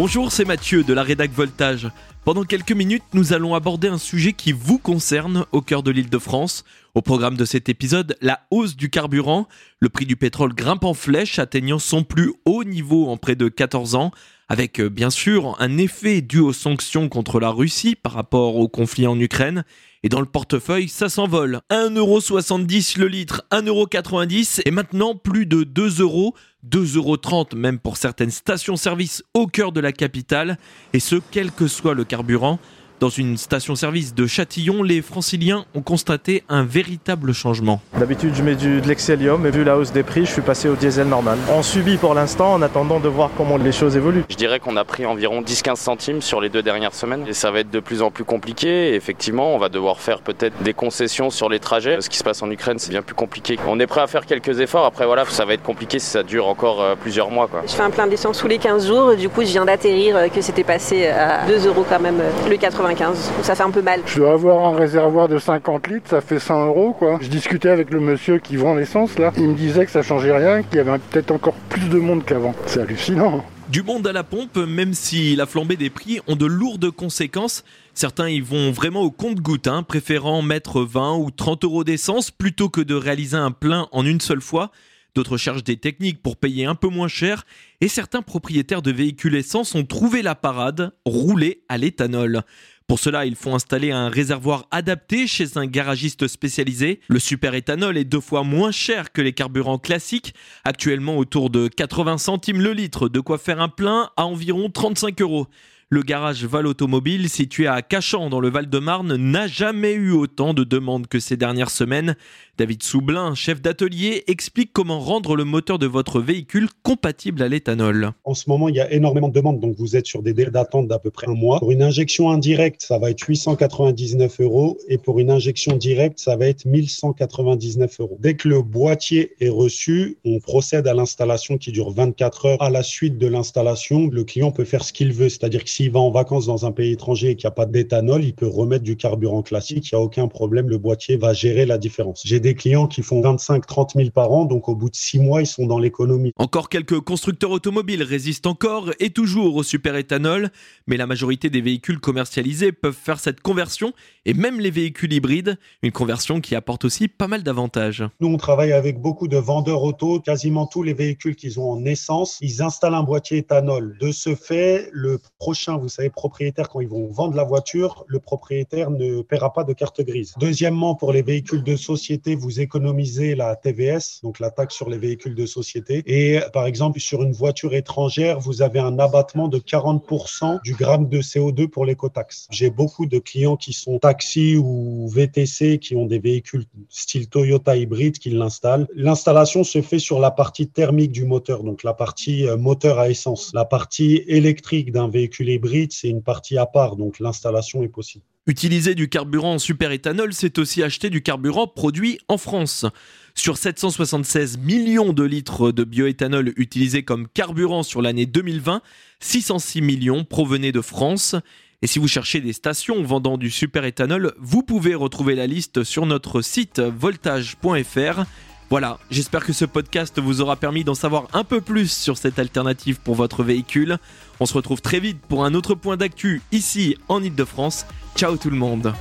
Bonjour, c'est Mathieu de la Rédac Voltage. Pendant quelques minutes, nous allons aborder un sujet qui vous concerne au cœur de l'île de France. Au programme de cet épisode, la hausse du carburant. Le prix du pétrole grimpe en flèche, atteignant son plus haut niveau en près de 14 ans, avec euh, bien sûr un effet dû aux sanctions contre la Russie par rapport au conflit en Ukraine. Et dans le portefeuille, ça s'envole. 1,70€ le litre, 1,90€ et maintenant plus de 2 euros. 2,30€ même pour certaines stations-service au cœur de la capitale, et ce quel que soit le carburant. Dans une station-service de Châtillon, les franciliens ont constaté un véritable changement. D'habitude, je mets du, de l'excelium, mais vu la hausse des prix, je suis passé au diesel normal. On subit pour l'instant en attendant de voir comment les choses évoluent. Je dirais qu'on a pris environ 10-15 centimes sur les deux dernières semaines et ça va être de plus en plus compliqué. Et effectivement, on va devoir faire peut-être des concessions sur les trajets. Ce qui se passe en Ukraine, c'est bien plus compliqué. On est prêt à faire quelques efforts. Après, voilà, ça va être compliqué si ça dure encore euh, plusieurs mois. Quoi. Je fais un plein d'essence tous les 15 jours. Du coup, je viens d'atterrir euh, que c'était passé à 2 euros quand même euh, le 80 ça fait un peu mal. Je dois avoir un réservoir de 50 litres, ça fait 100 euros quoi. Je discutais avec le monsieur qui vend l'essence là, il me disait que ça changeait rien, qu'il y avait peut-être encore plus de monde qu'avant. C'est hallucinant. Du monde à la pompe, même si la flambée des prix ont de lourdes conséquences. Certains y vont vraiment au compte-goutte, hein, préférant mettre 20 ou 30 euros d'essence plutôt que de réaliser un plein en une seule fois. D'autres cherchent des techniques pour payer un peu moins cher et certains propriétaires de véhicules essence ont trouvé la parade, rouler à l'éthanol. Pour cela, ils font installer un réservoir adapté chez un garagiste spécialisé. Le super éthanol est deux fois moins cher que les carburants classiques, actuellement autour de 80 centimes le litre, de quoi faire un plein à environ 35 euros. Le garage Val Automobile, situé à Cachan dans le Val-de-Marne, n'a jamais eu autant de demandes que ces dernières semaines. David Soublin, chef d'atelier, explique comment rendre le moteur de votre véhicule compatible à l'éthanol. En ce moment, il y a énormément de demandes, donc vous êtes sur des délais d'attente d'à peu près un mois. Pour une injection indirecte, ça va être 899 euros et pour une injection directe, ça va être 1199 euros. Dès que le boîtier est reçu, on procède à l'installation qui dure 24 heures. À la suite de l'installation, le client peut faire ce qu'il veut, c'est-à-dire que s'il va en vacances dans un pays étranger et qu'il n'y a pas d'éthanol, il peut remettre du carburant classique, il n'y a aucun problème, le boîtier va gérer la différence. J'ai des clients qui font 25-30 000 par an, donc au bout de six mois, ils sont dans l'économie. Encore quelques constructeurs automobiles résistent encore et toujours au super-éthanol, mais la majorité des véhicules commercialisés peuvent faire cette conversion, et même les véhicules hybrides, une conversion qui apporte aussi pas mal d'avantages. Nous, on travaille avec beaucoup de vendeurs auto, quasiment tous les véhicules qu'ils ont en essence, ils installent un boîtier éthanol. De ce fait, le prochain, vous savez, propriétaire, quand ils vont vendre la voiture, le propriétaire ne paiera pas de carte grise. Deuxièmement, pour les véhicules de société, vous économisez la TVS, donc la taxe sur les véhicules de société. Et par exemple, sur une voiture étrangère, vous avez un abattement de 40% du gramme de CO2 pour l'écotaxe. J'ai beaucoup de clients qui sont taxis ou VTC, qui ont des véhicules style Toyota hybride, qui l'installent. L'installation se fait sur la partie thermique du moteur, donc la partie euh, moteur à essence. La partie électrique d'un véhicule hybride, c'est une partie à part, donc l'installation est possible. Utiliser du carburant super-éthanol, c'est aussi acheter du carburant produit en France. Sur 776 millions de litres de bioéthanol utilisés comme carburant sur l'année 2020, 606 millions provenaient de France. Et si vous cherchez des stations vendant du super-éthanol, vous pouvez retrouver la liste sur notre site voltage.fr. Voilà, j'espère que ce podcast vous aura permis d'en savoir un peu plus sur cette alternative pour votre véhicule. On se retrouve très vite pour un autre point d'actu ici en Ile-de-France. Ciao tout le monde